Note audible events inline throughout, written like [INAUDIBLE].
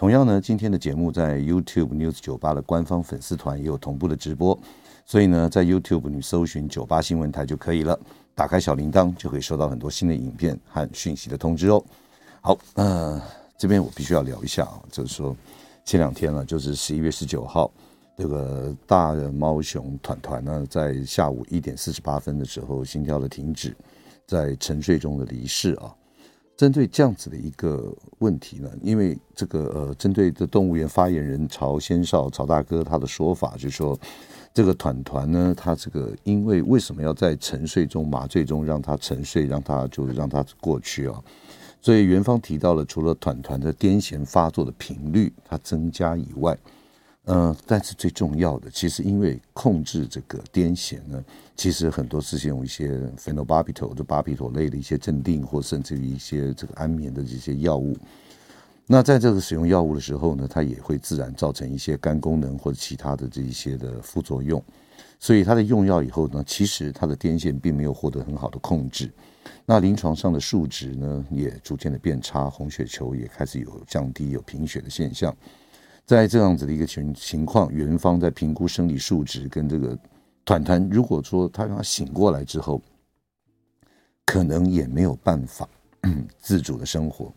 同样呢，今天的节目在 YouTube News 九八的官方粉丝团也有同步的直播，所以呢，在 YouTube 你搜寻九八新闻台就可以了，打开小铃铛就可以收到很多新的影片和讯息的通知哦。好，呃，这边我必须要聊一下啊，就是说前两天了，就是十一月十九号，这个大的猫熊团团呢，在下午一点四十八分的时候，心跳的停止，在沉睡中的离世啊。针对这样子的一个问题呢，因为这个呃，针对的动物园发言人曹先少曹大哥他的说法，就是说这个团团呢，他这个因为为什么要在沉睡中麻醉中让他沉睡，让他就让他过去啊？所以园方提到了，除了团团的癫痫发作的频率它增加以外。嗯，但是最重要的，其实因为控制这个癫痫呢，其实很多是用一些 phenobarbital 就巴比妥类的一些镇定，或甚至于一些这个安眠的这些药物。那在这个使用药物的时候呢，它也会自然造成一些肝功能或者其他的这一些的副作用。所以它的用药以后呢，其实它的癫痫并没有获得很好的控制。那临床上的数值呢，也逐渐的变差，红血球也开始有降低，有贫血的现象。在这样子的一个情情况，元方在评估生理数值跟这个团团，如果说他让他醒过来之后，可能也没有办法 [CLEARS THROAT] 自主的生活，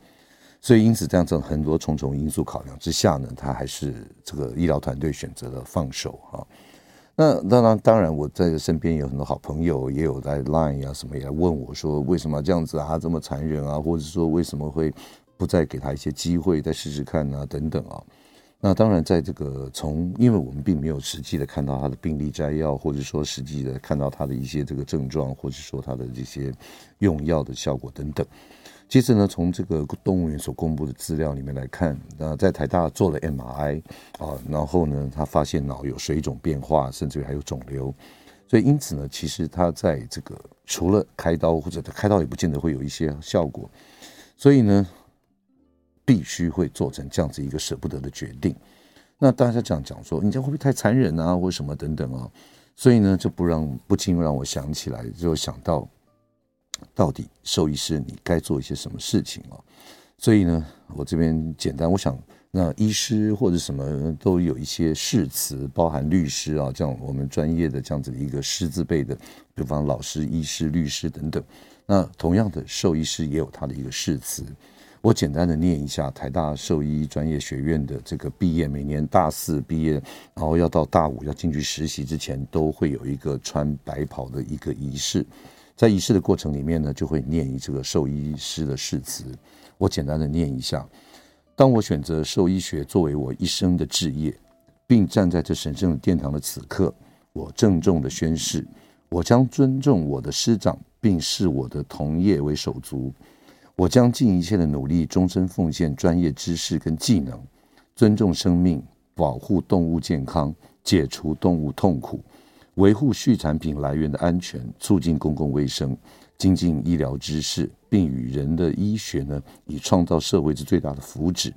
所以因此这样子很多重重因素考量之下呢，他还是这个医疗团队选择了放手哈。那当然，当然我在身边有很多好朋友，也有在 Line 啊什么也来问我说，为什么这样子啊这么残忍啊，或者说为什么会不再给他一些机会再试试看啊等等啊。那当然，在这个从，因为我们并没有实际的看到他的病历摘要，或者说实际的看到他的一些这个症状，或者说他的这些用药的效果等等。其实呢，从这个动物园所公布的资料里面来看，那在台大做了 MRI 啊，然后呢，他发现脑有水肿变化，甚至于还有肿瘤。所以因此呢，其实他在这个除了开刀，或者他开刀也不见得会有一些效果。所以呢。必须会做成这样子一个舍不得的决定，那大家讲讲说，你这样会不会太残忍啊，或什么等等啊？所以呢，就不让不禁让我想起来，就想到到底兽医师你该做一些什么事情啊？所以呢，我这边简单，我想那医师或者什么都有一些誓词，包含律师啊，这样我们专业的这样子的一个师字辈的，比方老师、医师、律师等等。那同样的，兽医师也有他的一个誓词。我简单的念一下台大兽医专业学院的这个毕业，每年大四毕业，然后要到大五要进去实习之前，都会有一个穿白袍的一个仪式。在仪式的过程里面呢，就会念一这个兽医师的誓词。我简单的念一下：当我选择兽医学作为我一生的志业，并站在这神圣的殿堂的此刻，我郑重的宣誓，我将尊重我的师长，并视我的同业为手足。我将尽一切的努力，终身奉献专业知识跟技能，尊重生命，保护动物健康，解除动物痛苦，维护畜产品来源的安全，促进公共卫生，精进医疗知识，并与人的医学呢，以创造社会之最大的福祉。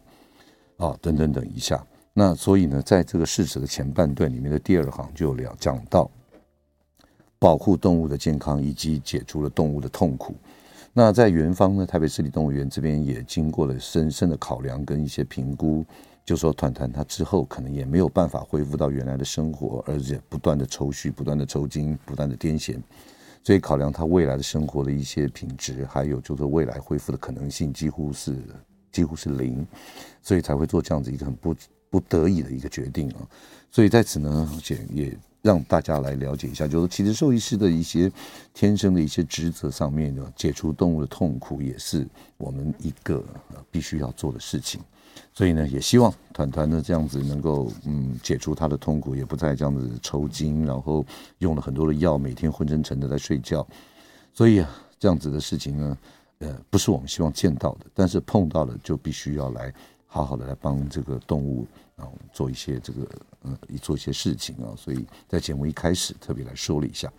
啊，等等等一下。那所以呢，在这个誓词的前半段里面的第二行就聊讲到，保护动物的健康以及解除了动物的痛苦。那在园方呢，台北市立动物园这边也经过了深深的考量跟一些评估，就说团团他之后可能也没有办法恢复到原来的生活，而且不断的抽搐、不断的抽筋、不断的癫痫，所以考量他未来的生活的一些品质，还有就是未来恢复的可能性几乎是几乎是零，所以才会做这样子一个很不不得已的一个决定啊。所以在此呢，而且也。让大家来了解一下，就是其实兽医师的一些天生的一些职责上面呢，解除动物的痛苦也是我们一个必须要做的事情。所以呢，也希望团团呢这样子能够嗯解除他的痛苦，也不再这样子抽筋，然后用了很多的药，每天昏沉沉的在睡觉。所以啊，这样子的事情呢，呃，不是我们希望见到的，但是碰到了就必须要来。好好的来帮这个动物啊做一些这个呃做一些事情啊，所以在节目一开始特别来说了一下。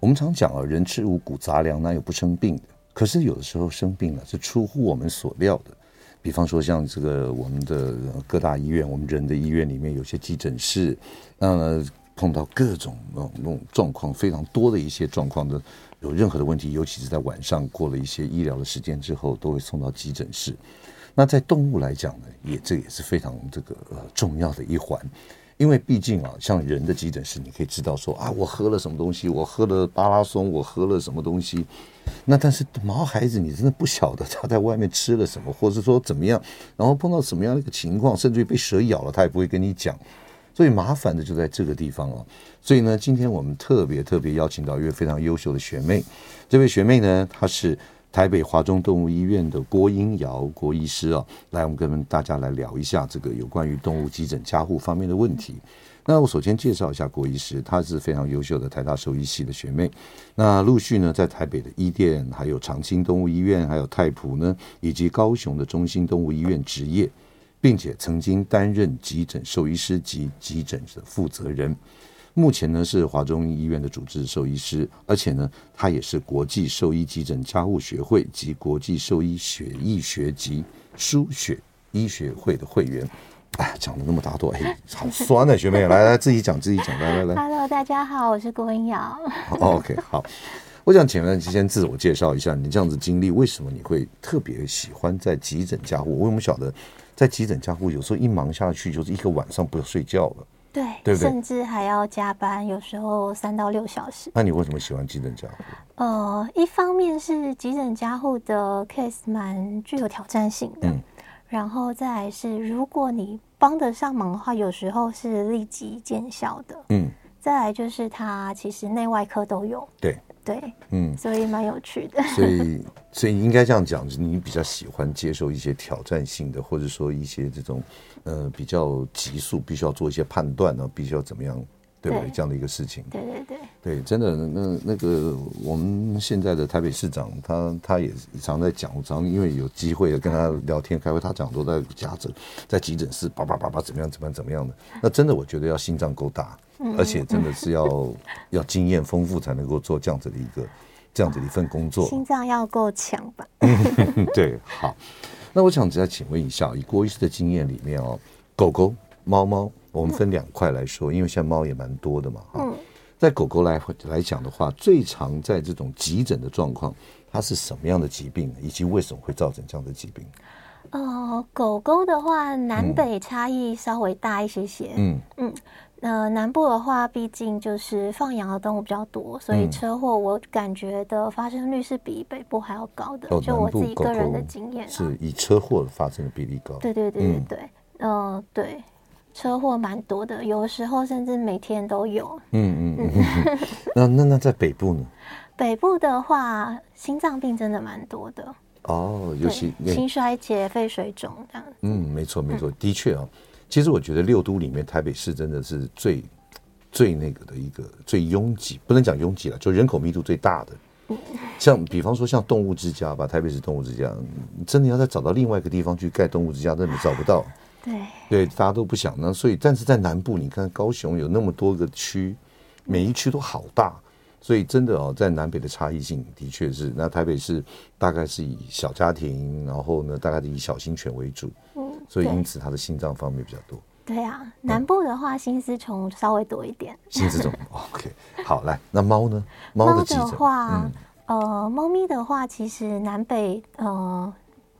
我们常讲啊，人吃五谷杂粮，哪有不生病的？可是有的时候生病了是出乎我们所料的。比方说像这个我们的各大医院，我们人的医院里面有些急诊室，那碰到各种那种状况非常多的一些状况的，有任何的问题，尤其是在晚上过了一些医疗的时间之后，都会送到急诊室。那在动物来讲呢，也这也是非常这个呃重要的一环，因为毕竟啊，像人的急诊室，你可以知道说啊，我喝了什么东西，我喝了巴拉松，我喝了什么东西。那但是毛孩子，你真的不晓得 [LAUGHS] 他在外面吃了什么，或者说怎么样，然后碰到什么样的一个情况，甚至于被蛇咬了，他也不会跟你讲。所以麻烦的就在这个地方了。所以呢，今天我们特别特别邀请到一位非常优秀的学妹。这位学妹呢，她是台北华中动物医院的郭英瑶郭医师啊，来，我们跟大家来聊一下这个有关于动物急诊加护方面的问题。那我首先介绍一下郭医师，她是非常优秀的台大兽医系的学妹。那陆续呢，在台北的伊甸、还有长青动物医院、还有太普呢，以及高雄的中心动物医院执业，并且曾经担任急诊兽医师及急诊的负责人。目前呢是华中医院的主治兽医师，而且呢，他也是国际兽医急诊加护学会及国际兽医血液学及输血医学会的会员。[LAUGHS] 哎，讲了那么大多，哎，好酸啊，学妹，来来，自己讲，自己讲，[LAUGHS] 来来来。Hello，大家好，我是郭文瑶。[LAUGHS] OK，好，我想请问你先自我介绍一下，你这样子经历，为什么你会特别喜欢在急诊加护？我们晓得，在急诊加护，有时候一忙下去就是一个晚上不要睡觉了，对，对不对？甚至还要加班，有时候三到六小时。那你为什么喜欢急诊加护？呃，一方面是急诊加护的 case 蛮具有挑战性的。嗯然后再来是，如果你帮得上忙的话，有时候是立即见效的。嗯，再来就是它其实内外科都有。对对，嗯，所以蛮有趣的。所以所以应该这样讲，是你比较喜欢接受一些挑战性的，或者说一些这种呃比较急速，必须要做一些判断呢，必须要怎么样？对不对？这样的一个事情，对对对，对，真的，那那个我们现在的台北市长，他他也常在讲，常因为有机会跟他聊天开会，他讲都在家诊，在急诊室叭叭叭叭怎么样怎么样怎么样的。那真的，我觉得要心脏够大，而且真的是要 [LAUGHS] 要经验丰富才能够做这样子的一个这样子的一份工作。心脏要够强吧？[LAUGHS] 对，好。那我想再请问一下，以郭医师的经验里面哦，狗狗、猫猫。我们分两块来说，因为现在猫也蛮多的嘛。嗯，在狗狗来来讲的话，最常在这种急诊的状况，它是什么样的疾病，以及为什么会造成这样的疾病？哦，狗狗的话，南北差异稍微大一些些。嗯嗯，呃，南部的话，毕竟就是放养的动物比较多，所以车祸我感觉的发生率是比北部还要高的。就我自己个人的经验，是以车祸发生的比例高。对对对对对，嗯、呃，对。车祸蛮多的，有的时候甚至每天都有。嗯嗯嗯。那那那在北部呢？[LAUGHS] 北部的话，心脏病真的蛮多的。哦，尤其心衰竭、肺水肿这样。嗯，没错没错，嗯、的确啊。其实我觉得六都里面，台北市真的是最最那个的一个最拥挤，不能讲拥挤了，就人口密度最大的。嗯、像比方说像动物之家吧，台北市动物之家，真的要再找到另外一个地方去盖动物之家，真的找不到。[LAUGHS] 对对，大家都不想呢，所以但是在南部，你看高雄有那么多个区，每一区都好大，所以真的哦，在南北的差异性的确是。那台北是大概是以小家庭，然后呢，大概是以小型犬为主，嗯，所以因此它的心脏方面比较多。对啊，南部的话，心丝虫稍微多一点。心丝虫，OK，好，来，那猫呢？猫的，猫的话，嗯、呃，猫咪的话，其实南北，呃。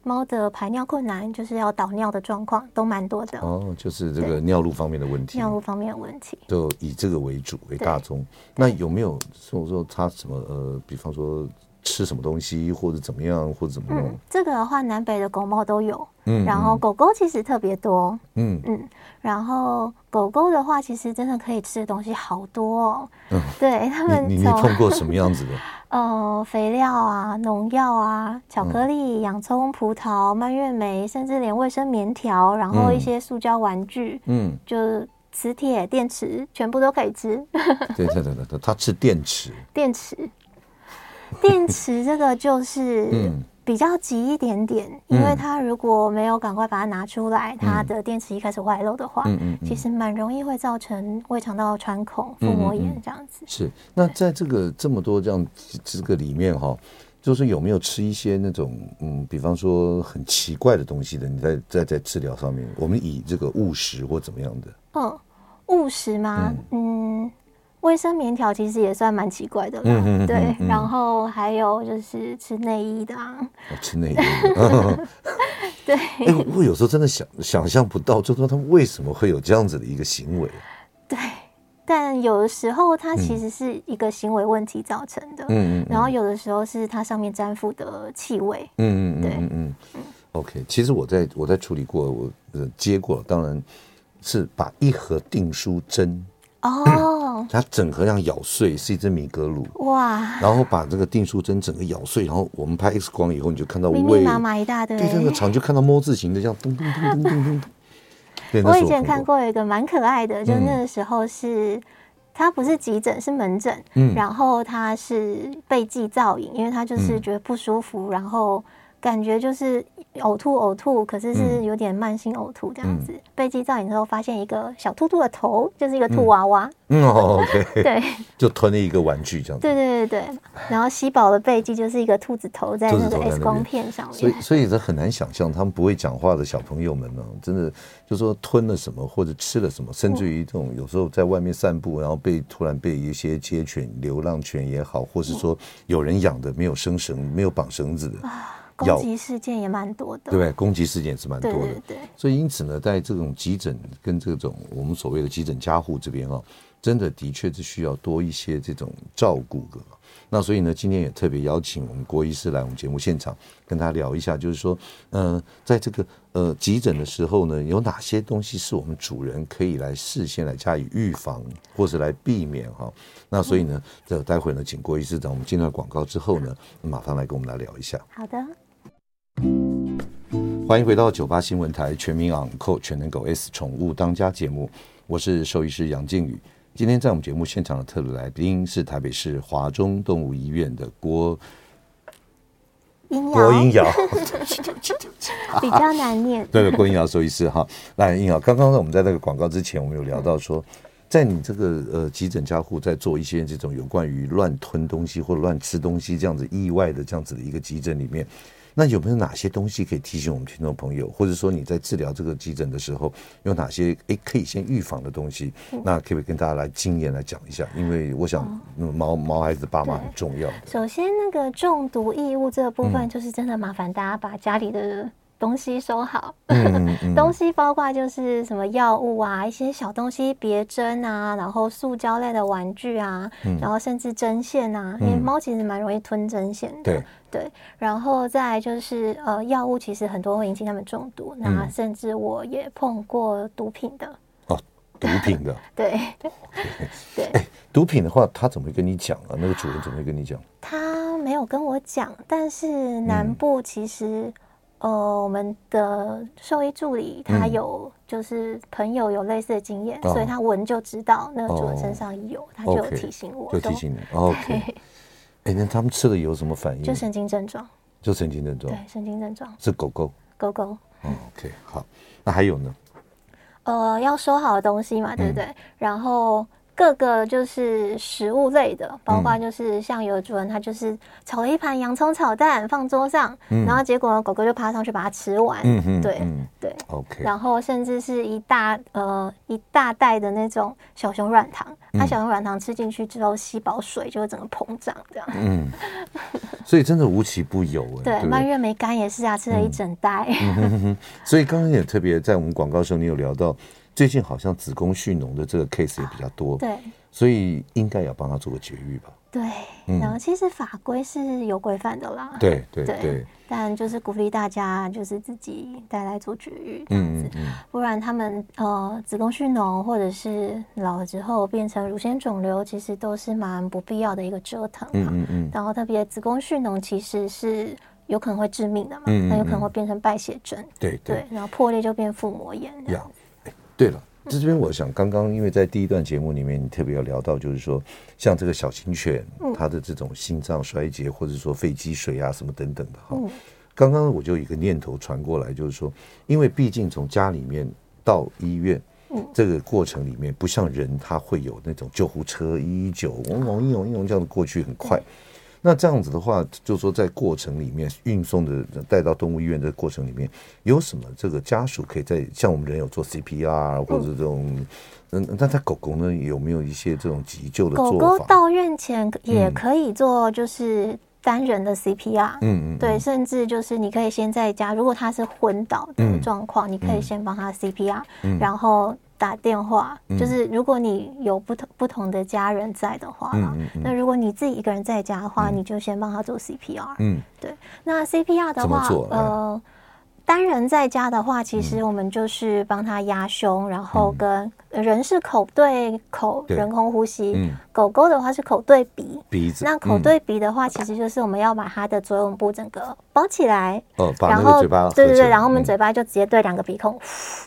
猫的排尿困难，就是要导尿的状况都蛮多的哦，就是这个尿路方面的问题，尿路方面的问题，就以这个为主为大宗。那有没有说说它什么呃，比方说吃什么东西，或者怎么样，或者怎么弄？嗯，这个的话，南北的狗猫都有。嗯，然后狗狗其实特别多。嗯嗯，然后狗狗的话，其实真的可以吃的东西好多哦。嗯，对他们，你你碰过什么样子的？呃，肥料啊，农药啊，巧克力、洋葱、葡萄、蔓越莓，甚至连卫生棉条，然后一些塑胶玩具，嗯，就磁铁、电池，全部都可以吃。[LAUGHS] 对对对对，它吃电池。电池，电池这个就是，嗯，比较急一点点，因为它如果没有赶快把它拿出来，它的电池一开始外露的话，嗯嗯，其实蛮容易会造成胃肠道穿孔、腹膜炎这样子。是，那在这个这么多这样这个里面哈。就是有没有吃一些那种嗯，比方说很奇怪的东西的？你在在在治疗上面，我们以这个误食或怎么样的？嗯，误食吗？嗯，卫生棉条其实也算蛮奇怪的啦。嗯嗯对，然后还有就是吃内衣的啊。吃内衣的。[LAUGHS] [LAUGHS] 对。哎，我有时候真的想想象不到，就说他们为什么会有这样子的一个行为？对。但有的时候，它其实是一个行为问题造成的。嗯嗯。然后有的时候是它上面沾附的气味。嗯嗯对嗯嗯。OK，其实我在我在处理过，我接过，当然是把一盒订书针哦，它整盒这样咬碎，是一支米格鲁哇。然后把这个订书针整个咬碎，然后我们拍 X 光以后，你就看到密密麻麻一大堆。对，那个厂就看到“摸”字形的，这样咚咚咚咚咚咚。我以前看过一个蛮可爱的，就那个时候是，他不是急诊，是门诊，嗯，然后他是背迹造影，因为他就是觉得不舒服，然后。感觉就是呕吐呕吐，可是是有点慢性呕吐这样子。背迹造影之后发现一个小兔兔的头，就是一个兔娃娃。嗯，OK。[LAUGHS] 对，[LAUGHS] 就吞了一个玩具这样子。对对对对，然后吸饱的背迹就是一个兔子头在那个 X 光片上面。所以所以这很难想象，他们不会讲话的小朋友们呢，真的就说吞了什么或者吃了什么，甚至于这种有时候在外面散步，然后被突然被一些街犬、流浪犬也好，或是说有人养的没有生绳、没有绑绳子的。攻击事件也蛮多的，对，攻击事件是蛮多的，对，对，对，所以因此呢，在这种急诊跟这种我们所谓的急诊加护这边啊，真的的确是需要多一些这种照顾的。那所以呢，今天也特别邀请我们郭医师来我们节目现场，跟他聊一下，就是说，嗯、呃，在这个呃急诊的时候呢，有哪些东西是我们主人可以来事先来加以预防，或是来避免哈？那所以呢，这待会呢，请郭医师在我们进段广告之后呢，马上来跟我们来聊一下。好的。欢迎回到九八新闻台全民昂扣全能狗 S 宠物当家节目，我是兽医师杨靖宇。今天在我们节目现场的特别来宾是台北市华中动物医院的郭郭英瑶，比较难念。[LAUGHS] 对，郭英瑶兽医师哈，来英瑶，刚刚我们在那个广告之前，我们有聊到说，在你这个呃急诊加护在做一些这种有关于乱吞东西或者乱吃东西这样子意外的这样子的一个急诊里面。那有没有哪些东西可以提醒我们听众朋友，或者说你在治疗这个急诊的时候，有哪些诶可以先预防的东西？那可不可以跟大家来经验来讲一下？因为我想，毛毛孩子爸妈很重要。首先，那个中毒异物这个部分，就是真的麻烦大家把家里的。东西收好，嗯嗯、[LAUGHS] 东西包括就是什么药物啊，一些小东西别针啊，然后塑胶类的玩具啊，嗯、然后甚至针线啊，因为猫其实蛮容易吞针线的。对对，然后再来就是呃，药物其实很多会引起他们中毒，嗯、那甚至我也碰过毒品的。哦，毒品的。[LAUGHS] 对 [LAUGHS] 对。哎，毒品的话，他怎么会跟你讲啊？那个主人怎么会跟你讲？他没有跟我讲，但是南部其实。嗯呃，我们的兽医助理他有就是朋友有类似的经验，所以他闻就知道那个主人身上有，他就提醒我，就提醒你。[LAUGHS] OK，哎，那他们吃了有什么反应？就神经症状，就神经症状，对，神经症状是狗狗，狗狗。OK，好，那还有呢？呃，要收好的东西嘛，对不对？然后。各个就是食物类的，包括就是像有的主人他就是炒了一盘洋葱炒蛋放桌上，嗯、然后结果狗狗就爬上去把它吃完。嗯哼对、嗯、对。OK。然后甚至是一大呃一大袋的那种小熊软糖，它、嗯、小熊软糖吃进去之后吸饱水就会整个膨胀这样。嗯。[LAUGHS] 所以真的无奇不有哎。对，蔓越莓干也是啊，吃了一整袋。所以刚刚也特别在我们广告的时候，你有聊到。最近好像子宫蓄脓的这个 case 也比较多，对，所以应该要帮他做个绝育吧。对，然后其实法规是有规范的啦。对对对，但就是鼓励大家就是自己带来做绝育这样子，不然他们呃子宫蓄脓或者是老了之后变成乳腺肿瘤，其实都是蛮不必要的一个折腾。嗯嗯嗯。然后特别子宫蓄脓其实是有可能会致命的嘛，那有可能会变成败血症。对对。然后破裂就变腹膜炎。对了，这边我想刚刚因为在第一段节目里面，你特别要聊到，就是说像这个小型犬，它的这种心脏衰竭，或者说肺积水啊什么等等的哈。刚刚我就有一个念头传过来，就是说，因为毕竟从家里面到医院，这个过程里面不像人，他会有那种救护车一一九，嗡嗡一嗡一嗡这样的过去很快。那这样子的话，就是说在过程里面运送的带到动物医院的过程里面，有什么这个家属可以在像我们人有做 CPR 或者这种，嗯，那他狗狗呢有没有一些这种急救的做法？狗狗到院前也可以做，就是单人的 CPR，嗯嗯，对，甚至就是你可以先在家，如果它是昏倒的状况，你可以先帮他 CPR，然后。打电话，就是如果你有不同不同的家人在的话，嗯嗯嗯、那如果你自己一个人在家的话，嗯、你就先帮他做 CPR。嗯，对。那 CPR 的话，呃。单人在家的话，其实我们就是帮他压胸，然后跟人是口对口人工呼吸，狗狗的话是口对鼻。鼻子。那口对鼻的话，其实就是我们要把它的左右部整个包起来，然后对对对，然后我们嘴巴就直接对两个鼻孔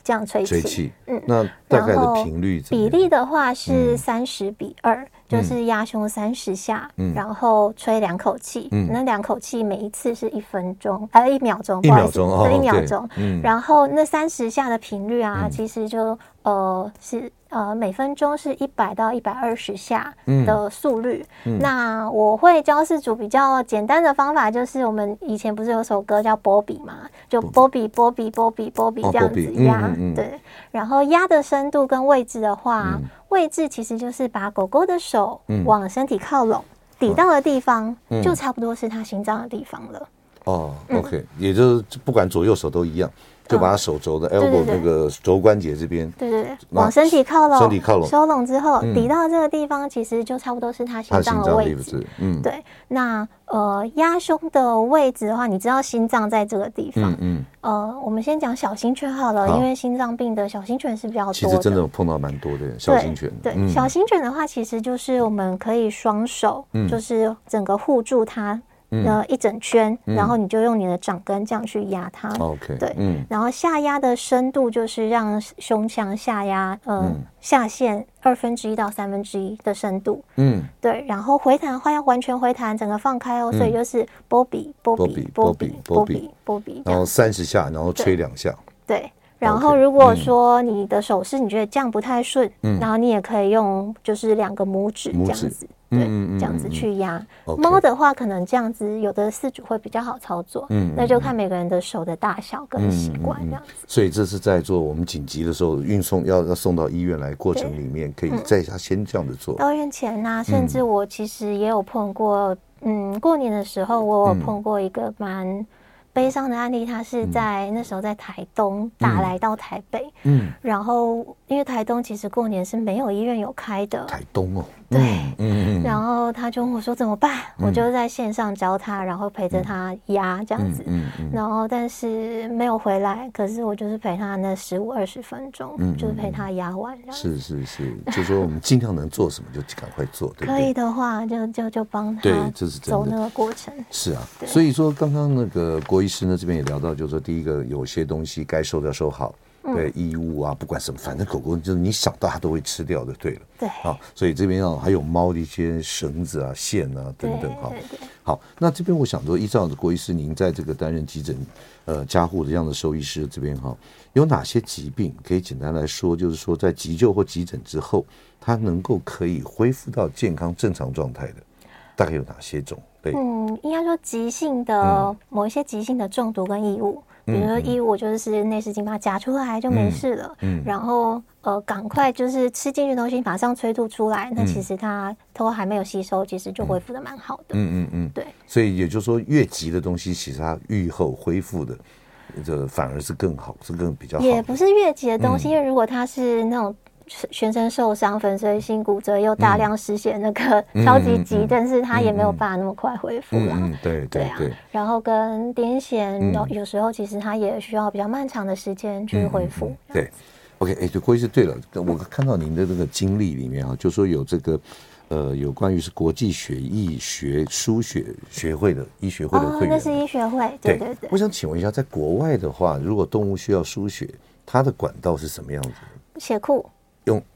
这样吹气。吹气。嗯。那大概的频率？比例的话是三十比二。就是压胸三十下，嗯、然后吹两口气，嗯、那两口气每一次是一分钟，还有一秒钟，一秒钟，对，一秒钟。嗯、然后那三十下的频率啊，嗯、其实就呃是呃每分钟是一百到一百二十下的速率。嗯、那我会教饲主比较简单的方法，就是我们以前不是有首歌叫波比嘛，就波比波比波比波比这样子压，对。然后压的深度跟位置的话。嗯位置其实就是把狗狗的手往身体靠拢，抵到的地方就差不多是它心脏的地方了。哦，OK，也就是不管左右手都一样。就把它手肘的 elbow 那个肘关节这边，对对对，往身体靠拢，身体靠拢，收拢之后，抵到这个地方，其实就差不多是他心脏的位置。嗯，对。那呃，压胸的位置的话，你知道心脏在这个地方。嗯。呃，我们先讲小型犬好了，因为心脏病的小型犬是比较多的。其实真的有碰到蛮多的小型犬。对，小型犬的话，其实就是我们可以双手，就是整个护住它。呃，一整圈，然后你就用你的掌根这样去压它。OK，对，嗯，然后下压的深度就是让胸腔下压，呃，下陷二分之一到三分之一的深度。嗯，对，然后回弹的话要完全回弹，整个放开哦，所以就是波比波比波比波比波比，然后三十下，然后吹两下。对，然后如果说你的手势你觉得这样不太顺，然后你也可以用就是两个拇指这样子。对，这样子去压。猫的话，可能这样子有的四主会比较好操作。嗯，那就看每个人的手的大小跟习惯这样子。所以这是在做我们紧急的时候运送要要送到医院来过程里面，可以在家先这样子做。到院前呐，甚至我其实也有碰过，嗯，过年的时候我有碰过一个蛮。悲伤的案例，他是在那时候在台东打来到台北，嗯，然后因为台东其实过年是没有医院有开的，台东哦，对，嗯，然后他就问我说怎么办？我就在线上教他，然后陪着他压这样子，嗯，然后但是没有回来，可是我就是陪他那十五二十分钟，就是陪他压完，是是是，就说我们尽量能做什么就赶快做，对，可以的话就就就帮他，对，这是走那个过程，是啊，所以说刚刚那个郭。医师呢这边也聊到，就是说第一个有些东西该收的要收好，对，衣物啊，不管什么，反正狗狗就是你想到它都会吃掉的，对了，对，啊，所以这边要还有猫的一些绳子啊、线啊等等，哈，好，那这边我想说，依照郭医师您在这个担任急诊呃加护的这样的兽医师这边哈，有哪些疾病可以简单来说，就是说在急救或急诊之后，它能够可以恢复到健康正常状态的，大概有哪些种？嗯，应该说急性的某一些急性的中毒跟异物，嗯、比如说异物就是内视镜把它夹出来就没事了，嗯，嗯。然后呃赶快就是吃进去的东西马上催吐出来，嗯、那其实它都还没有吸收，其实就恢复的蛮好的，嗯嗯嗯，对，所以也就是说越急的东西，其实它愈后恢复的这反而是更好，是更比较好。也不是越急的东西，嗯、因为如果它是那种。全身受伤、粉碎性骨折又大量失血，那个超级急，但是他也没有办法那么快恢复了。对对对。然后跟癫痫，有有时候其实他也需要比较漫长的时间去恢复。对，OK，哎，就郭医师，对了，我看到您的这个经历里面啊，就说有这个呃，有关于是国际血液学输血学会的医学会的会员，那是医学会。对对对。我想请问一下，在国外的话，如果动物需要输血，它的管道是什么样子？血库。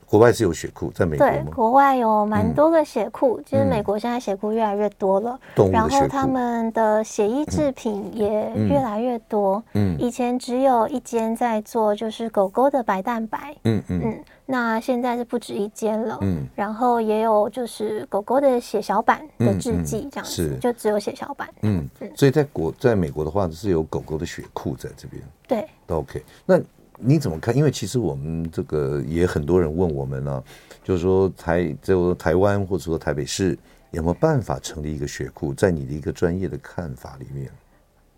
国外是有血库，在美国吗？对，国外有蛮多个血库。其实美国现在血库越来越多了，然后他们的血衣制品也越来越多。嗯，以前只有一间在做，就是狗狗的白蛋白。嗯嗯。那现在是不止一间了，嗯，然后也有就是狗狗的血小板的制剂这样子，是就只有血小板，嗯嗯，所以在国在美国的话是有狗狗的血库在这边，对，都 OK。那你怎么看？因为其实我们这个也很多人问我们呢，就是说台就台湾或者说台北市有没有办法成立一个血库？在你的一个专业的看法里面。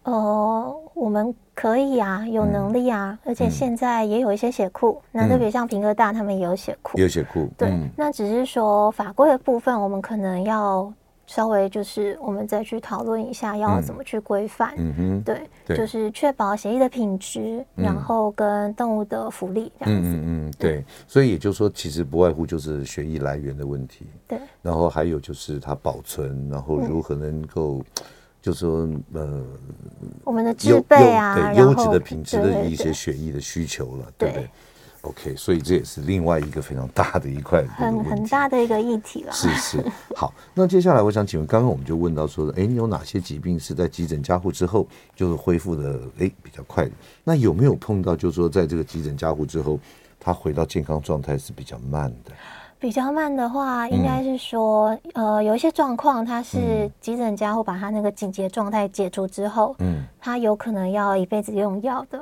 呃，我们可以啊，有能力啊，嗯、而且现在也有一些血库，嗯、那特别像平科大，他们也有血库，有血库。对，嗯、那只是说法规的部分，我们可能要稍微就是我们再去讨论一下，要怎么去规范。嗯哼，对，对就是确保血液的品质，嗯、然后跟动物的福利这样子。嗯嗯嗯，对。所以也就是说，其实不外乎就是血液来源的问题。对。然后还有就是它保存，然后如何能够。嗯就说呃，我们的制备啊，对优质的品质的一些血液的需求了，对不对，对？OK，所以这也是另外一个非常大的一块很很大的一个议题了。是是，好，那接下来我想请问，刚刚我们就问到说，哎，你有哪些疾病是在急诊加护之后就是恢复的哎比较快的？那有没有碰到就是说，在这个急诊加护之后，他回到健康状态是比较慢的？比较慢的话，应该是说，嗯、呃，有一些状况，他是急诊加护把他那个紧急状态解除之后，嗯，他有可能要一辈子用药的。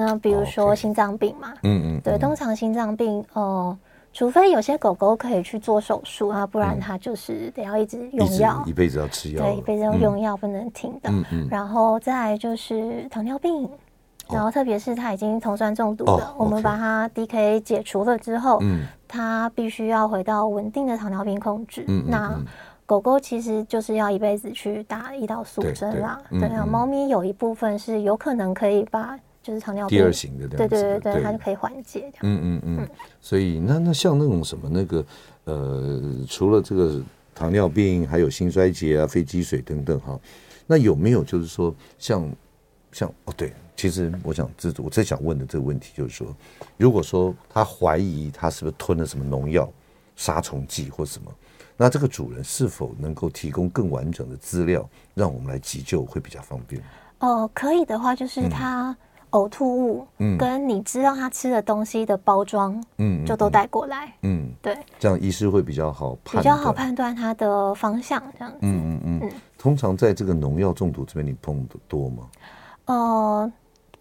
那比如说心脏病嘛，嗯嗯，对，通常心脏病，呃，除非有些狗狗可以去做手术啊，不然它就是得要一直用药，一辈子要吃药，对，一辈子要用药不能停的。嗯嗯，然后再来就是糖尿病。然后，特别是它已经酮酸中毒了，哦、我们把它 DKA 解除了之后，嗯，它必须要回到稳定的糖尿病控制。嗯，那、嗯、狗狗其实就是要一辈子去打胰岛素针啦。对，啊，猫咪有一部分是有可能可以把就是糖尿病第二型的，对对对对，它就可以缓解。嗯嗯嗯。所以那那像那种什么那个呃，除了这个糖尿病，还有心衰竭啊、肺积水等等哈，那有没有就是说像像哦对。其实我想，这我最想问的这个问题就是说，如果说他怀疑他是不是吞了什么农药、杀虫剂或什么，那这个主人是否能够提供更完整的资料，让我们来急救会比较方便？哦、呃，可以的话，就是他呕吐物，嗯，跟你知道他吃的东西的包装，嗯，就都带过来，嗯，对，这样医师会比较好判，比较好判断他的方向，这样子，嗯嗯嗯。嗯。通常在这个农药中毒这边，你碰的多吗？呃。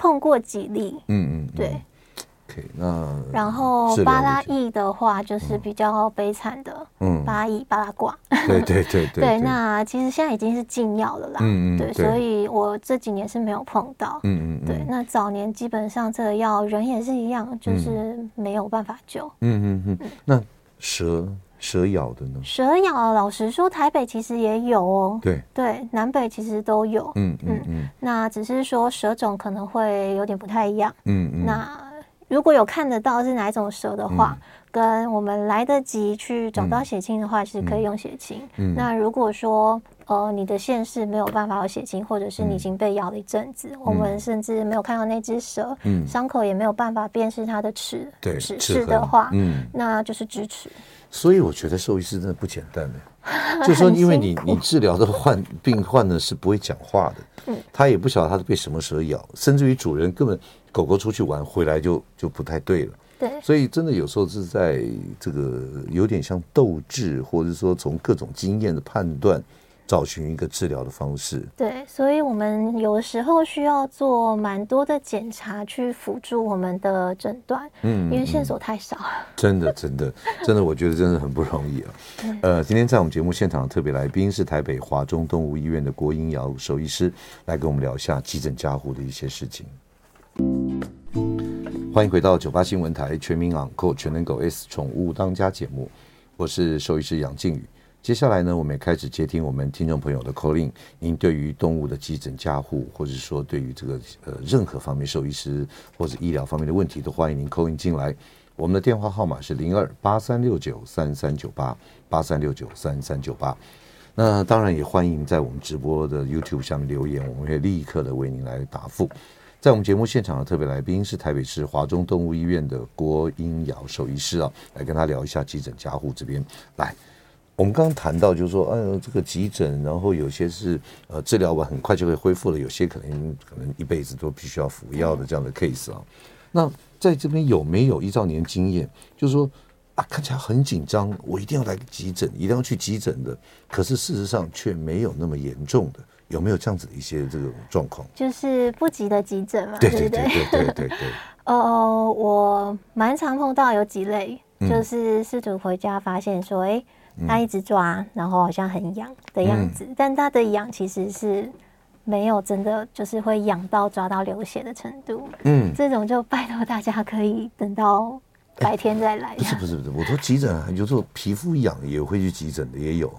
碰过几例，嗯嗯，对，OK，那然后巴拉意的话就是比较悲惨的，嗯，巴拉意巴拉卦，对对对 [LAUGHS] 对，对，那其实现在已经是禁药了啦，嗯嗯，对，所以我这几年是没有碰到，嗯嗯，对，那早年基本上这个药人也是一样，就是没有办法救，嗯嗯嗯，那蛇。蛇咬的呢？蛇咬，老实说，台北其实也有哦。对对，南北其实都有。嗯嗯嗯。嗯，那只是说蛇种可能会有点不太一样。嗯嗯。那如果有看得到是哪一种蛇的话，嗯、跟我们来得及去找到血清的话，是可以用血清。嗯。那如果说呃你的县市没有办法有血清，或者是你已经被咬了一阵子，嗯、我们甚至没有看到那只蛇，嗯，伤口也没有办法辨识它的齿，对，齿齿的话，嗯，那就是智齿。所以我觉得兽医师真的不简单的，[LAUGHS] 就是说，因为你你治疗的患病患呢是不会讲话的，他也不晓得他是被什么蛇咬，甚至于主人根本狗狗出去玩回来就就不太对了，对，所以真的有时候是在这个有点像斗智，或者说从各种经验的判断。找寻一个治疗的方式，对，所以我们有的时候需要做蛮多的检查去辅助我们的诊断，嗯，因为线索太少，真的，真的，真的，我觉得真的很不容易啊。呃，今天在我们节目现场的特别来宾是台北华中动物医院的郭英尧兽医师，来跟我们聊一下急诊加护的一些事情。欢迎回到九八新闻台全民昂购全能狗 S 宠物当家节目，我是兽医师杨靖宇。接下来呢，我们也开始接听我们听众朋友的 call in。您对于动物的急诊加护，或者说对于这个呃任何方面兽医师或者医疗方面的问题，都欢迎您 call in 进来。我们的电话号码是零二八三六九三三九八八三六九三三九八。那当然也欢迎在我们直播的 YouTube 下面留言，我们会立刻的为您来答复。在我们节目现场的特别来宾是台北市华中动物医院的郭英尧兽医师啊，来跟他聊一下急诊加护这边。来，我们刚刚谈到就是说，哎，这个急诊，然后有些是呃治疗完很快就会恢复了，有些可能可能一辈子都必须要服药的这样的 case 啊。那在这边有没有依照您经验，就是说啊，看起来很紧张，我一定要来急诊，一定要去急诊的，可是事实上却没有那么严重的。有没有这样子的一些这种状况？就是不急的急诊嘛，对对对对对对对。[LAUGHS] 呃，我蛮常碰到有几类，就是饲主回家发现说，哎，他一直抓，然后好像很痒的样子，但他的痒其实是没有真的就是会痒到抓到流血的程度。嗯，这种就拜托大家可以等到白天再来。不是不是不是，我说急诊啊，有时候皮肤痒也会去急诊的，也有。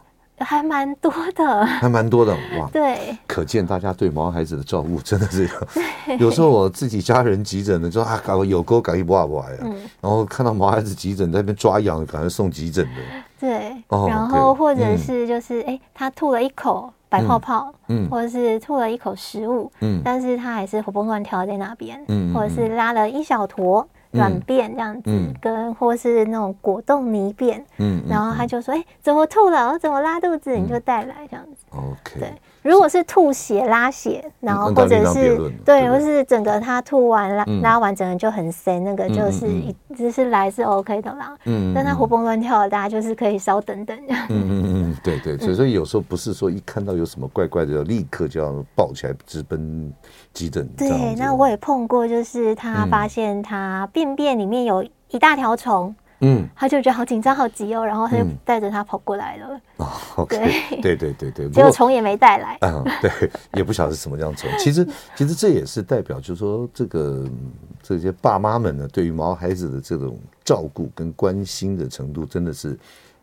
还蛮多的，还蛮多的哇！[LAUGHS] 对，可见大家对毛孩子的照顾真的是有。[LAUGHS] 有时候我自己家人急诊的，就啊，搞有沟搞一不啊不啊呀，然后看到毛孩子急诊在那边抓痒，赶快送急诊的。对，然后或者是就是哎，他吐了一口白泡泡，嗯，或者是吐了一口食物，嗯，但是他还是活蹦乱跳在那边，嗯，或者是拉了一小坨。软便这样子，嗯、跟或是那种果冻泥便，嗯，然后他就说：“哎、嗯，怎么吐了？怎么拉肚子？嗯、你就带来这样子。” OK，对。如果是吐血、拉血，然后或者是对，或是整个他吐完拉拉完，整个就很深，那个就是一就是来是 OK 的啦。嗯，但他活蹦乱跳的，大家就是可以稍等等。嗯嗯嗯，对对，所以所以有时候不是说一看到有什么怪怪的，立刻就要抱起来直奔急诊。对，那我也碰过，就是他发现他便便里面有一大条虫。嗯，他就觉得好紧张、好急哦，然后他就带着他跑过来了。哦，OK，对对对 [LAUGHS] 对，结果虫也没带来。嗯，对，[LAUGHS] 也不晓得是什么样虫。其实，[LAUGHS] 其实这也是代表，就是说，这个这些爸妈们呢，对于毛孩子的这种照顾跟关心的程度，真的是，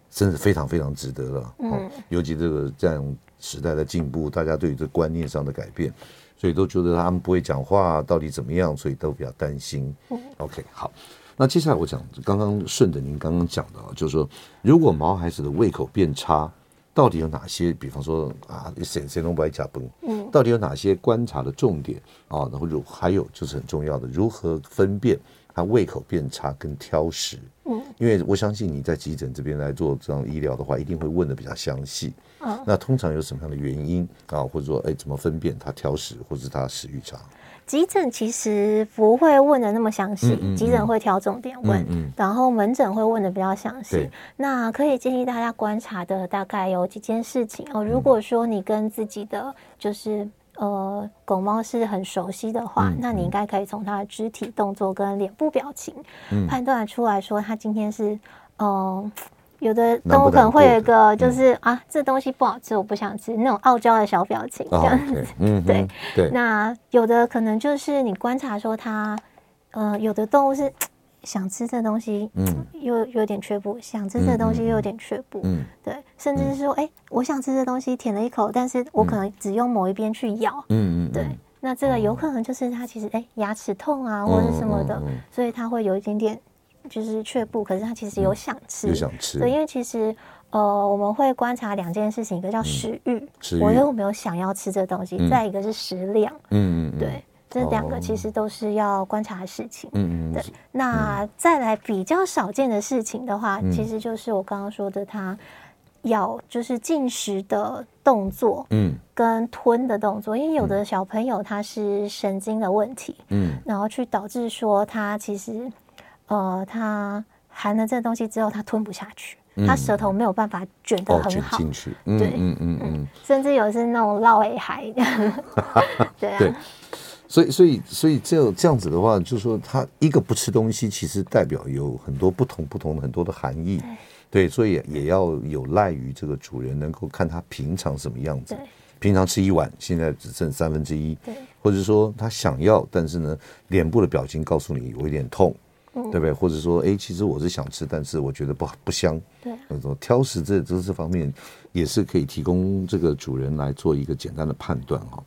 真的非常非常值得了。嗯，尤其这个这样时代的进步，大家对于这观念上的改变，所以都觉得他们不会讲话，到底怎么样，所以都比较担心。嗯，OK，好。那接下来我讲，刚刚顺着您刚刚讲的啊，就是说，如果毛孩子的胃口变差，到底有哪些？比方说啊，谁谁都不爱加崩，嗯，到底有哪些观察的重点啊？然后如还有就是很重要的，如何分辨他胃口变差跟挑食？嗯，因为我相信你在急诊这边来做这样医疗的话，一定会问的比较详细。嗯，那通常有什么样的原因啊？或者说，哎，怎么分辨他挑食，或者是他食欲差？急诊其实不会问的那么详细，嗯嗯嗯、急诊会挑重点问，嗯嗯、然后门诊会问的比较详细。那可以建议大家观察的大概有几件事情哦。如果说你跟自己的就是呃狗猫是很熟悉的话，嗯、那你应该可以从它的肢体动作跟脸部表情、嗯、判断出来说它今天是嗯。呃有的动物可能会有一个，就是啊，这东西不好吃，我不想吃，那种傲娇的小表情，这样子。[LAUGHS] 嗯，对对。那有的可能就是你观察说它，呃，有的动物是想吃这东西，嗯，又有点却步，想吃这东西又有点却步，嗯，对。甚至是说，哎，我想吃这东西，舔了一口，但是我可能只用某一边去咬，嗯嗯，对。那这个有可能就是他其实哎牙齿痛啊，或者什么的，所以他会有一点点。就是却步，可是他其实有想吃，有想吃。对，因为其实呃，我们会观察两件事情，一个叫食欲，我有没有想要吃这东西；再一个是食量，嗯嗯，对，这两个其实都是要观察的事情。嗯嗯，对。那再来比较少见的事情的话，其实就是我刚刚说的，他咬就是进食的动作，嗯，跟吞的动作，因为有的小朋友他是神经的问题，嗯，然后去导致说他其实。呃，他含了这个东西之后，他吞不下去，嗯、他舌头没有办法卷得很好，进去，嗯、对，嗯嗯。嗯，甚至有是那种绕尾海，[LAUGHS] 对啊，对，所以所以所以这这样子的话，就是说他一个不吃东西，其实代表有很多不同不同的很多的含义，对，所以也要有赖于这个主人能够看他平常什么样子，对平常吃一碗，现在只剩三分之一，对，或者说他想要，但是呢，脸部的表情告诉你有一点痛。对不对？或者说，哎，其实我是想吃，但是我觉得不不香。对，那种挑食这这这方面也是可以提供这个主人来做一个简单的判断哈。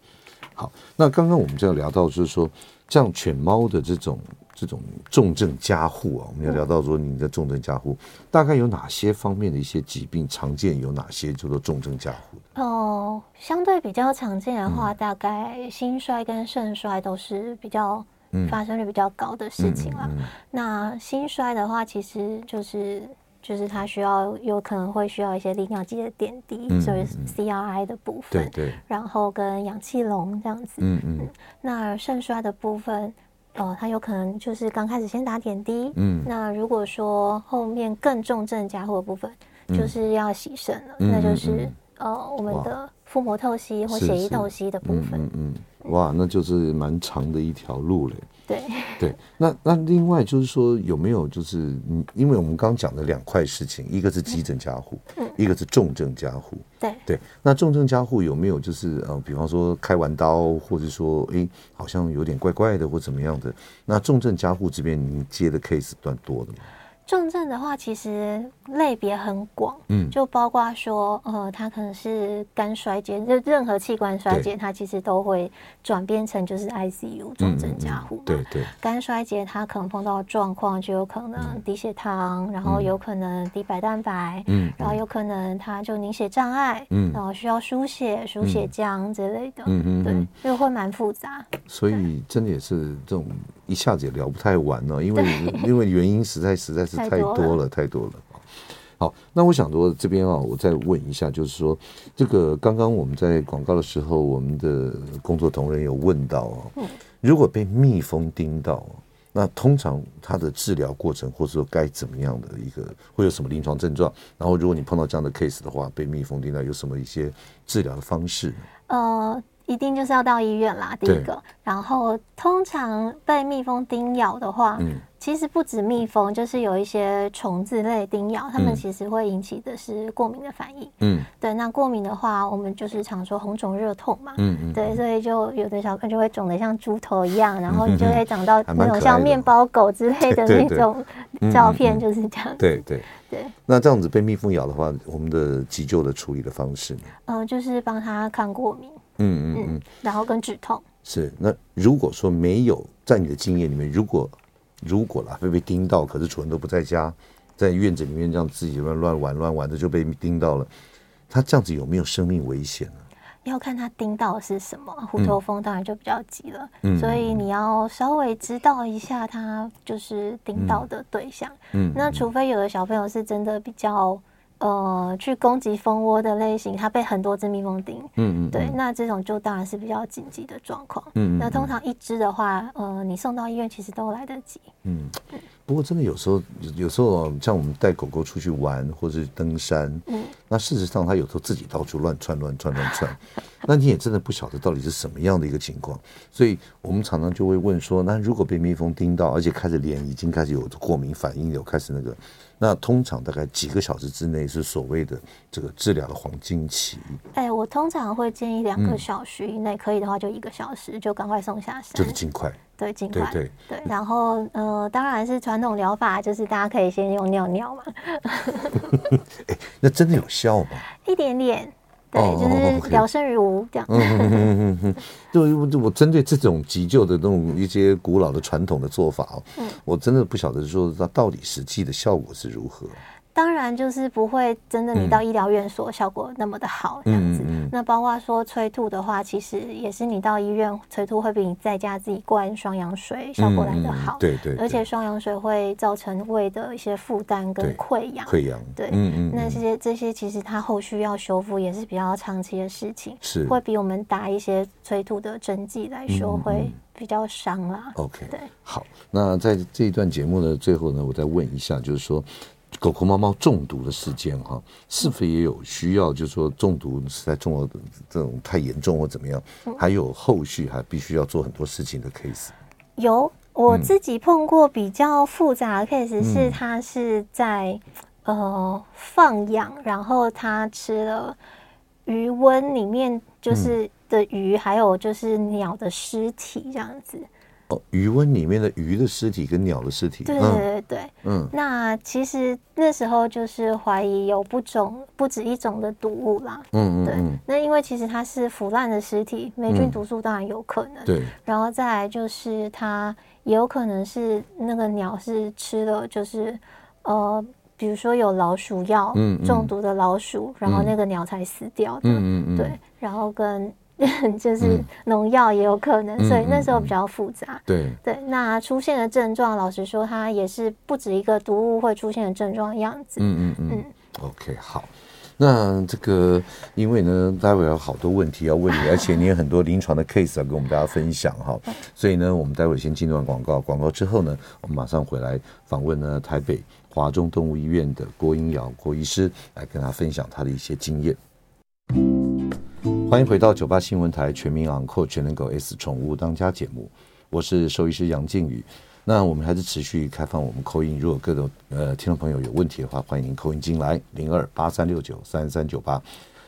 好，那刚刚我们就要聊到，就是说像犬猫的这种这种重症加护啊，我们要聊到说你的重症加护、嗯、大概有哪些方面的一些疾病常见？有哪些叫做重症加护？哦，相对比较常见的话，嗯、大概心衰跟肾衰都是比较发生率比较高的事情啦。嗯嗯嗯、那心衰的话，其实就是。就是他需要有可能会需要一些利尿剂的点滴，嗯、所以 CRI 的部分，对对，然后跟氧气笼这样子。嗯嗯，嗯。那肾衰的部分，哦，他有可能就是刚开始先打点滴。嗯。那如果说后面更重症加护的部分，就是要洗肾了，嗯、那就是、呃我们的腹膜透析或血液透析的部分。嗯嗯，嗯。哇，那就是蛮长的一条路嘞。对对，那那另外就是说有没有就是嗯，因为我们刚讲的两块事情，一个是急诊加护，嗯，一个是重症加护，对对。那重症加护有没有就是呃，比方说开完刀，或者说哎，好像有点怪怪的或怎么样的？那重症加护这边你接的 case 算多的吗？重症的话，其实类别很广，嗯，就包括说，呃，它可能是肝衰竭，就任何器官衰竭，它其实都会转变成就是 ICU 重症加护，对对。肝衰竭它可能碰到状况，就有可能低血糖，然后有可能低白蛋白，嗯，然后有可能它就凝血障碍，嗯，然后需要输血、输血浆之类的，嗯嗯，对，就会蛮复杂。所以真的也是这种。一下子也聊不太完呢，因为因为原因实在实在是太多了，太多了。好，那我想说这边啊，我再问一下，就是说这个刚刚我们在广告的时候，我们的工作同仁有问到啊，如果被蜜蜂叮到，那通常它的治疗过程，或者说该怎么样的一个，会有什么临床症状？然后如果你碰到这样的 case 的话，被蜜蜂叮到有什么一些治疗的方式？呃。一定就是要到医院啦，第一个。然后通常被蜜蜂叮咬的话，嗯，其实不止蜜蜂，就是有一些虫子类叮咬，它们其实会引起的是过敏的反应。嗯，对。那过敏的话，我们就是常说红肿热痛嘛。嗯嗯。对，所以就有的小朋友就会肿得像猪头一样，[LAUGHS] 然后你就会长到那种像面包狗之类的 [LAUGHS] 那种照片，就是这样。对对对。那这样子被蜜蜂咬的话，我们的急救的处理的方式呢？嗯，就是帮他抗过敏。嗯嗯嗯，然后跟止痛是。那如果说没有在你的经验里面，如果如果啦被被叮到，可是主人都不在家，在院子里面这样自己乱乱玩乱玩的就被叮到了，他这样子有没有生命危险呢？要看他叮到的是什么，虎头蜂当然就比较急了。嗯，所以你要稍微知道一下他就是叮到的对象。嗯，那除非有的小朋友是真的比较。呃，去攻击蜂窝的类型，它被很多只蜜蜂叮，嗯嗯，对，那这种就当然是比较紧急的状况，嗯，那通常一只的话，呃，你送到医院其实都来得及，嗯，不过真的有时候，有时候像我们带狗狗出去玩或者是登山，嗯，那事实上它有时候自己到处乱窜乱窜乱窜，那你也真的不晓得到底是什么样的一个情况，所以我们常常就会问说，那如果被蜜蜂叮到，而且开始脸已经开始有过敏反应，有开始那个。那通常大概几个小时之内是所谓的这个治疗的黄金期。哎、欸，我通常会建议两个小时以内，可以的话就一个小时，就赶快送下山。就是尽快。对，尽快。对对，对。然后呃，当然是传统疗法，就是大家可以先用尿尿嘛。哎、欸，那真的有效吗？[LAUGHS] 一点点。对，就是聊胜于无这样。嗯嗯嗯嗯 [LAUGHS] 就我针对这种急救的那种一些古老的传统的做法哦，嗯，我真的不晓得说它到底实际的效果是如何。当然，就是不会真的你到医疗院所效果那么的好这样子。嗯嗯嗯、那包括说催吐的话，其实也是你到医院催吐会比你在家自己灌双氧水效果来得好。对对。而且双氧水会造成胃的一些负担跟溃疡。溃疡。对。嗯嗯。那这些这些其实它后续要修复也是比较长期的事情。是。会比我们打一些催吐的针剂来说会比较伤啦。OK。对。好，那在这一段节目的最后呢，我再问一下，就是说。狗狗、猫猫中毒的事件，哈，是否也有需要？就是说，中毒实在中了这种太严重或怎么样，还有后续还必须要做很多事情的 case。有，我自己碰过比较复杂的 case，是它是在呃放养，然后它吃了鱼温里面就是的鱼，还有就是鸟的尸体这样子。哦，余温里面的鱼的尸体跟鸟的尸体，对对对对，嗯，那其实那时候就是怀疑有不种不止一种的毒物啦，嗯嗯，对，那因为其实它是腐烂的尸体，霉菌毒素当然有可能，对，然后再来就是它也有可能是那个鸟是吃了，就是呃，比如说有老鼠药中毒的老鼠，然后那个鸟才死掉的，嗯嗯，对，然后跟。[LAUGHS] 就是农药也有可能，嗯、所以那时候比较复杂。嗯嗯、对对，那出现的症状，老实说，它也是不止一个毒物会出现的症状的样子。嗯嗯嗯。嗯 OK，好，那这个因为呢，待会有好多问题要问你，而且你有很多临床的 case 要跟我们大家分享哈，所以呢，我们待会先进段广告，广告之后呢，我们马上回来访问呢台北华中动物医院的郭英尧郭医师，来跟他分享他的一些经验。欢迎回到九八新闻台全民昂扣全能狗 S 宠物当家节目，我是兽医师杨靖宇。那我们还是持续开放我们扣音，如果各种呃听众朋友有问题的话，欢迎您扣音进来零二八三六九三三九八。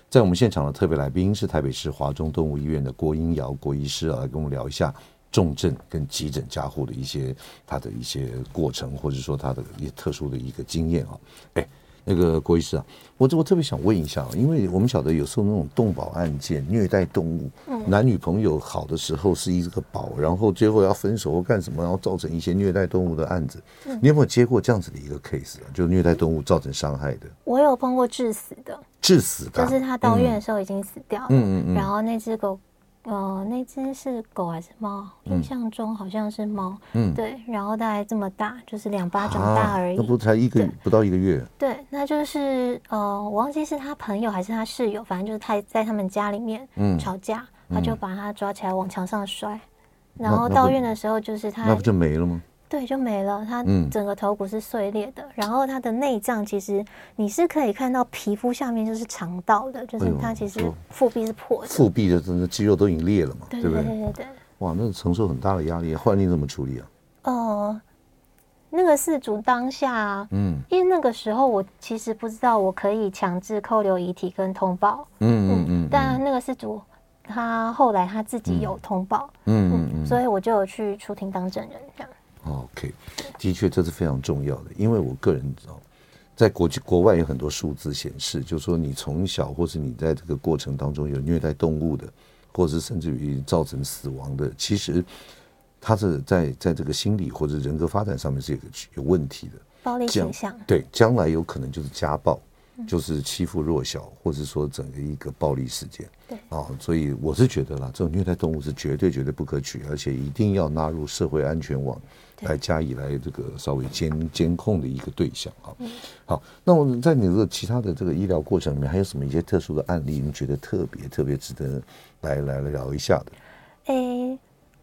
在我们现场的特别来宾是台北市华中动物医院的郭英尧郭医师啊，来跟我们聊一下重症跟急诊加护的一些他的一些过程，或者说他的一些特殊的一个经验啊，哎。那个郭医师啊，我我特别想问一下，因为我们晓得有时候那种动保案件、虐待动物，男女朋友好的时候是一个宝，然后最后要分手或干什么，然后造成一些虐待动物的案子，你有没有接过这样子的一个 case 啊？就虐待动物造成伤害的？我有碰过致死的，致死的，就是他到院的时候已经死掉了，嗯嗯嗯，然后那只狗。呃，那只是狗还是猫？印象中好像是猫。嗯，对，然后大概这么大，就是两巴掌大而已。那不才一个月不到一个月？对，那就是呃，我忘记是他朋友还是他室友，反正就是他在他们家里面吵架，嗯、他就把他抓起来往墙上摔，嗯、然后到院的时候就是他，那不就没了吗？对，就没了。它整个头骨是碎裂的，嗯、然后它的内脏其实你是可以看到皮肤下面就是肠道的，就是它其实腹壁是破的，腹壁的整个肌肉都已经裂了嘛，对不对？对对对。哇，那承受很大的压力，后来你怎么处理啊？哦、呃，那个事主当下，嗯，因为那个时候我其实不知道我可以强制扣留遗体跟通报，嗯嗯嗯，但那个事主他后来他自己有通报，嗯嗯，嗯，所以我就有去出庭当证人这样。OK，的确这是非常重要的，因为我个人知道，在国际国外有很多数字显示，就是说你从小或是你在这个过程当中有虐待动物的，或者是甚至于造成死亡的，其实他是在在这个心理或者人格发展上面是有有问题的，暴力倾向，对，将来有可能就是家暴。就是欺负弱小，或者说整个一个暴力事件，对啊，所以我是觉得啦，这种虐待动物是绝对绝对不可取，而且一定要纳入社会安全网来加以来这个稍微监监控的一个对象啊。好，那我们在你这个其他的这个医疗过程里面，还有什么一些特殊的案例，你觉得特别特别值得来来聊一下的？诶。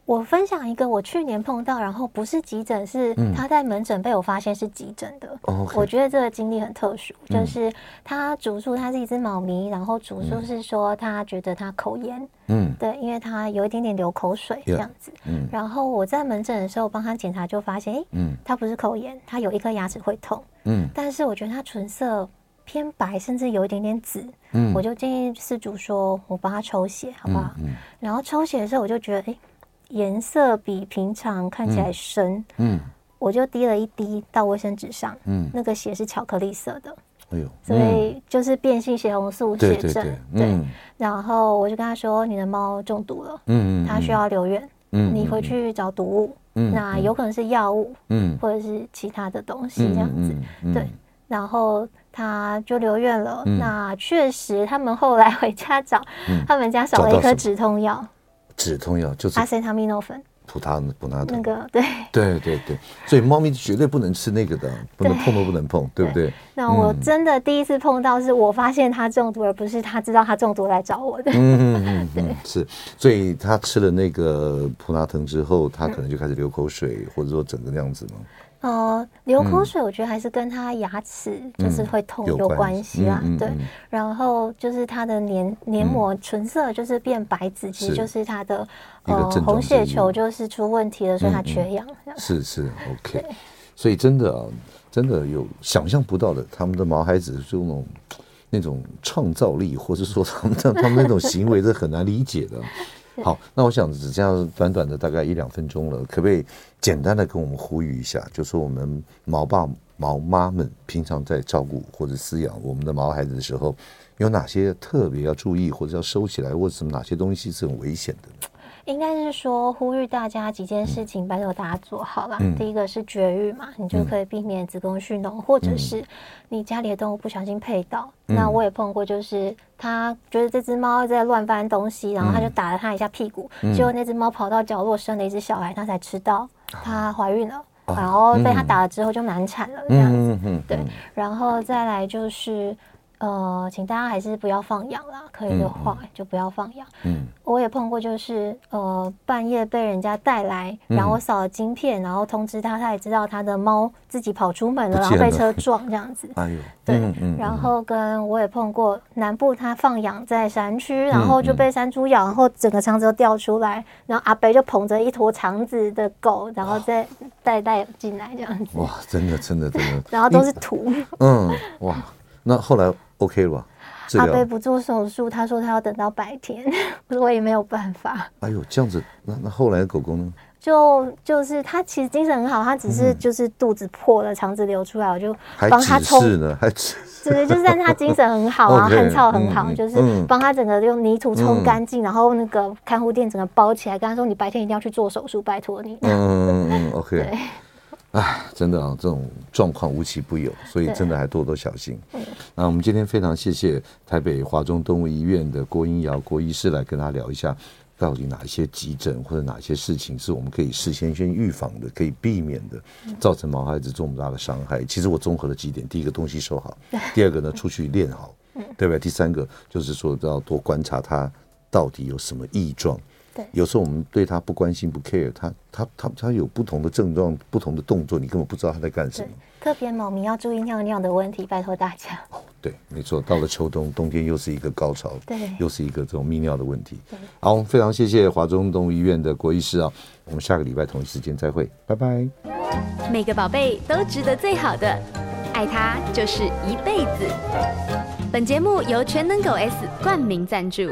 我分享一个我去年碰到，然后不是急诊，是他在门诊被我发现是急诊的。嗯、我觉得这个经历很特殊，嗯、就是他主诉他是一只猫咪，然后主诉是说他觉得他口炎，嗯，对，因为他有一点点流口水这样子。嗯，然后我在门诊的时候帮他检查，就发现，哎，嗯，他不是口炎，他有一颗牙齿会痛，嗯，但是我觉得他唇色偏白，甚至有一点点紫，嗯，我就建议事主说我帮他抽血，好不好？嗯，嗯，然后抽血的时候我就觉得，哎。颜色比平常看起来深，嗯，嗯，我就滴了一滴到卫生纸上，嗯，那个血是巧克力色的，哎呦，所以就是变性血红素血症，对，对，然后我就跟他说，你的猫中毒了，嗯，它需要留院，嗯，你回去找毒物，嗯，那有可能是药物，嗯，或者是其他的东西这样子，对，然后他就留院了，那确实他们后来回家找，他们家少了一颗止痛药。止痛药就是阿司他米诺芬，普他普拿疼那个对。对对对，所以猫咪绝对不能吃那个的，不能碰都不能碰，对。不对？那我真的第一次碰到，是我发现它中毒，而不是它知道它中毒来找我的。嗯嗯嗯，[LAUGHS] 是，所以它吃了那个普拿疼之后，它可能就开始流口水，或者说整个那样子吗？呃，流口水，我觉得还是跟他牙齿就是会痛有关系啊。对，然后就是他的黏黏膜唇色就是变白紫，其实就是他的呃红血球就是出问题了，所以他缺氧。是是，OK。所以真的啊，真的有想象不到的，他们的毛孩子就那种那种创造力，或是说他们他们那种行为是很难理解的。好，那我想只这样短短的大概一两分钟了，可不可以简单的跟我们呼吁一下，就是我们毛爸毛妈们平常在照顾或者饲养我们的毛孩子的时候，有哪些特别要注意，或者要收起来，或者什么哪些东西是很危险的？应该是说呼吁大家几件事情，拜托大家做好了。嗯、第一个是绝育嘛，你就可以避免子宫蓄脓，或者是你家里的动物不小心配到。嗯、那我也碰过，就是他觉得这只猫在乱翻东西，然后他就打了它一下屁股，嗯、结果那只猫跑到角落生了一只小孩，他才知道它怀孕了，啊、然后被他打了之后就难产了这样子。对，然后再来就是。呃，请大家还是不要放养啦，可以的话就不要放养。嗯，我也碰过，就是呃半夜被人家带来，然后扫了晶片，然后通知他，他也知道他的猫自己跑出门了，然后被车撞这样子。[LAUGHS] 哎呦，对，然后跟我也碰过南部他放养在山区，然后就被山猪咬，然后整个肠子都掉出来，然后阿北就捧着一坨肠子的狗，然后再带带进来这样子。哇，真的真的真的，[LAUGHS] 然后都是土。嗯，哇，那后来。OK 了吧？阿贝不做手术，他说他要等到白天，[LAUGHS] 我也没有办法。哎呦，这样子，那那后来的狗狗呢？就就是他其实精神很好，他只是就是肚子破了，肠子流出来，我就帮他冲。是呢，还是就是但他精神很好啊，[LAUGHS] 很草很好，就是帮他整个用泥土冲干净，然后那个看护垫整个包起来，跟他说你白天一定要去做手术，拜托你。嗯嗯嗯，OK。[LAUGHS] 哎，真的啊，这种状况无奇不有，所以真的还多多小心。那我们今天非常谢谢台北华中动物医院的郭英瑶郭医师来跟他聊一下，到底哪一些急诊或者哪些事情是我们可以事先先预防的，可以避免的，造成毛孩子这么大的伤害。其实我综合了几点：第一个东西收好，第二个呢出去练好，对不对？第三个就是说要多观察他到底有什么异状。有时候我们对他不关心不 care，他他他他有不同的症状、不同的动作，你根本不知道他在干什么。特别猫咪要注意尿尿的问题，拜托大家。哦，对，没错，到了秋冬，冬天又是一个高潮，对，又是一个这种泌尿的问题。对好，非常谢谢华中动物医院的郭医师啊，我们下个礼拜同一时间再会，拜拜。每个宝贝都值得最好的，爱他就是一辈子。本节目由全能狗 S 冠名赞助。